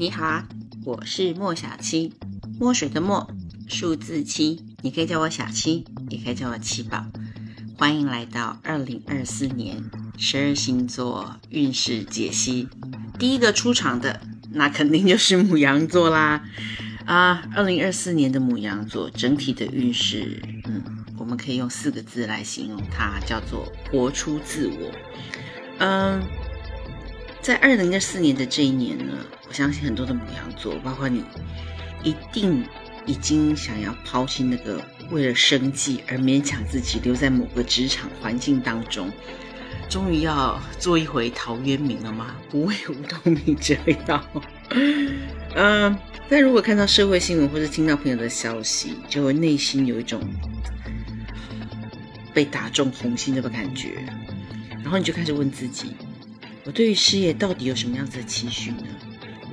你好啊，我是莫小七，墨水的墨，数字七，你可以叫我小七，也可以叫我七宝。欢迎来到二零二四年十二星座运势解析。第一个出场的，那肯定就是母羊座啦。啊，二零二四年的母羊座整体的运势，嗯，我们可以用四个字来形容它，叫做活出自我。嗯，在二零二四年的这一年呢，我相信很多的母羊座，包括你，一定已经想要抛弃那个为了生计而勉强自己留在某个职场环境当中，终于要做一回陶渊明了吗？不为五斗米折腰。嗯，但如果看到社会新闻或者听到朋友的消息，就会内心有一种被打中红心的感觉，然后你就开始问自己：我对于事业到底有什么样子的期许呢？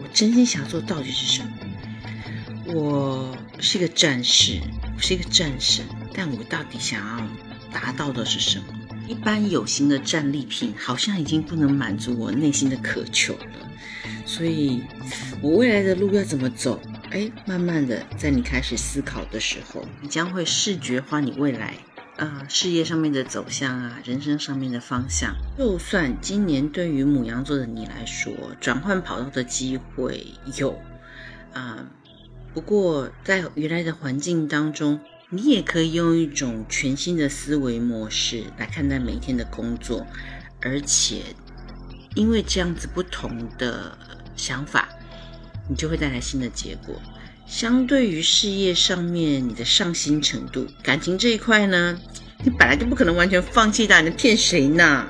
我真心想做到底是什么？我是一个战士，我是一个战神，但我到底想要达到的是什么？一般有形的战利品好像已经不能满足我内心的渴求了。所以，我未来的路要怎么走？哎，慢慢的，在你开始思考的时候，你将会视觉化你未来啊事业上面的走向啊，人生上面的方向。就算今年对于母羊座的你来说，转换跑道的机会有啊，不过在原来的环境当中，你也可以用一种全新的思维模式来看待每一天的工作，而且因为这样子不同的。想法，你就会带来新的结果。相对于事业上面你的上心程度，感情这一块呢，你本来就不可能完全放弃的，你骗谁呢？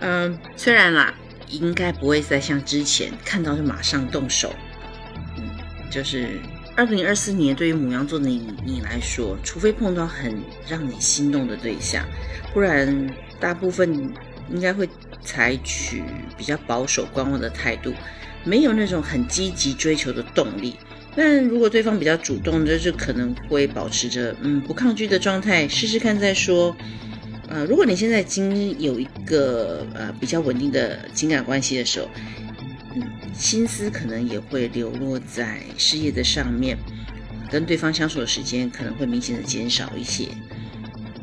嗯，虽然啦，应该不会再像之前看到就马上动手。嗯，就是二零二四年对于母羊座的你你来说，除非碰到很让你心动的对象，不然大部分应该会。采取比较保守观望的态度，没有那种很积极追求的动力。但如果对方比较主动，就是可能会保持着嗯不抗拒的状态，试试看再说。呃，如果你现在已经有一个呃比较稳定的情感关系的时候，嗯，心思可能也会流落在事业的上面，跟对方相处的时间可能会明显的减少一些。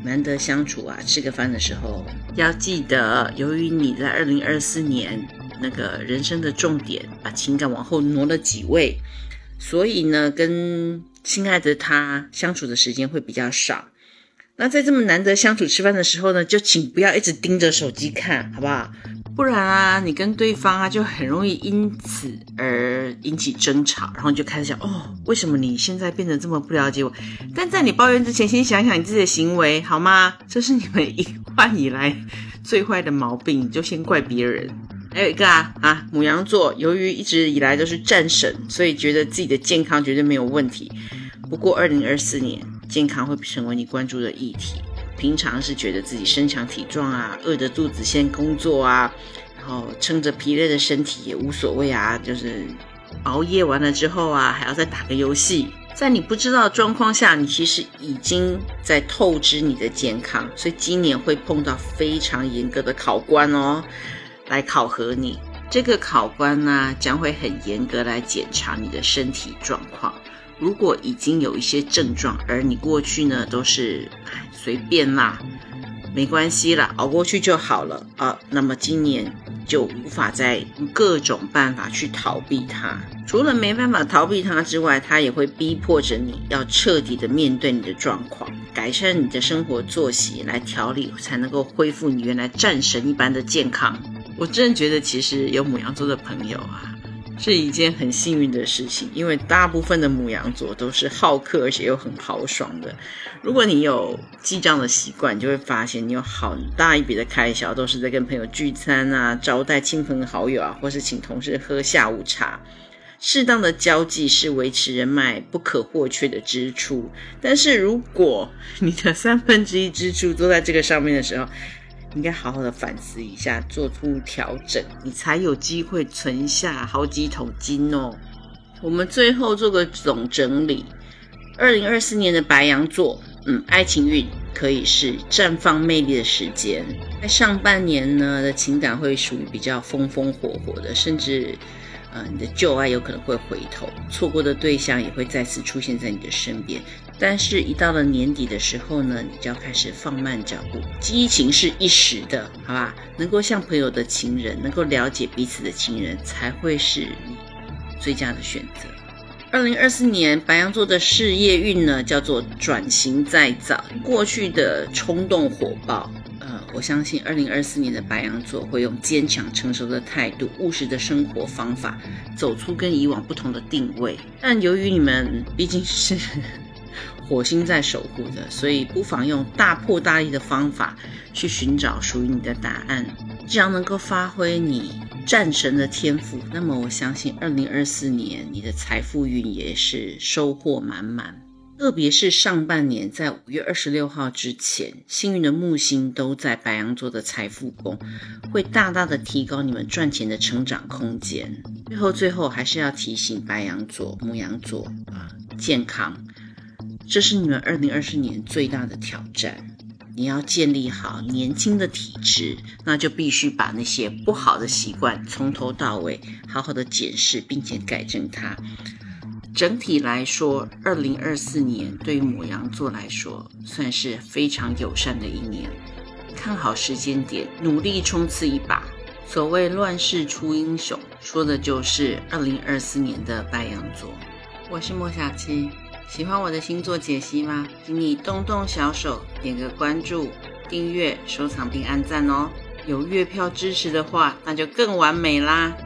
难得相处啊，吃个饭的时候要记得，由于你在二零二四年那个人生的重点，把情感往后挪了几位，所以呢，跟亲爱的他相处的时间会比较少。那在这么难得相处吃饭的时候呢，就请不要一直盯着手机看，好不好？不然啊，你跟对方啊就很容易因此而引起争吵，然后就开始想，哦，为什么你现在变得这么不了解我？但在你抱怨之前，先想想你自己的行为好吗？这是你们一贯以来最坏的毛病，你就先怪别人。还有一个啊啊，母羊座由于一直以来都是战神，所以觉得自己的健康绝对没有问题。不过二零二四年，健康会成为你关注的议题。平常是觉得自己身强体壮啊，饿着肚子先工作啊，然后撑着疲累的身体也无所谓啊，就是熬夜完了之后啊，还要再打个游戏。在你不知道的状况下，你其实已经在透支你的健康，所以今年会碰到非常严格的考官哦，来考核你。这个考官呢，将会很严格来检查你的身体状况。如果已经有一些症状，而你过去呢都是随便啦，没关系啦，熬过去就好了啊。那么今年就无法再用各种办法去逃避它。除了没办法逃避它之外，它也会逼迫着你要彻底的面对你的状况，改善你的生活作息，来调理，才能够恢复你原来战神一般的健康。我真的觉得，其实有母羊座的朋友啊。是一件很幸运的事情，因为大部分的母羊座都是好客，而且又很豪爽的。如果你有记账的习惯，你就会发现你有好大一笔的开销都是在跟朋友聚餐啊、招待亲朋好友啊，或是请同事喝下午茶。适当的交际是维持人脉不可或缺的支出，但是如果你的三分之一支出都在这个上面的时候，应该好好的反思一下，做出调整，你才有机会存下好几桶金哦。我们最后做个总整理：二零二四年的白羊座，嗯，爱情运可以是绽放魅力的时间。在上半年呢的情感会属于比较风风火火的，甚至，呃，你的旧爱有可能会回头，错过的对象也会再次出现在你的身边。但是，一到了年底的时候呢，你就要开始放慢脚步。激情是一时的，好吧？能够像朋友的情人，能够了解彼此的情人，才会是你最佳的选择。二零二四年白羊座的事业运呢，叫做转型再造。过去的冲动火爆，我相信二零二四年的白羊座会用坚强成熟的态度、务实的生活方法，走出跟以往不同的定位。但由于你们毕竟是。火星在守护的，所以不妨用大破大立的方法去寻找属于你的答案。只要能够发挥你战神的天赋，那么我相信二零二四年你的财富运也是收获满满。特别是上半年，在五月二十六号之前，幸运的木星都在白羊座的财富宫，会大大的提高你们赚钱的成长空间。最后，最后还是要提醒白羊座、母羊座啊，健康。这是你们二零二四年最大的挑战。你要建立好年轻的体质，那就必须把那些不好的习惯从头到尾好好的检视，并且改正它。整体来说，二零二四年对于母羊座来说算是非常友善的一年。看好时间点，努力冲刺一把。所谓乱世出英雄，说的就是二零二四年的白羊座。我是莫小七。喜欢我的星座解析吗？请你动动小手，点个关注、订阅、收藏并按赞哦。有月票支持的话，那就更完美啦！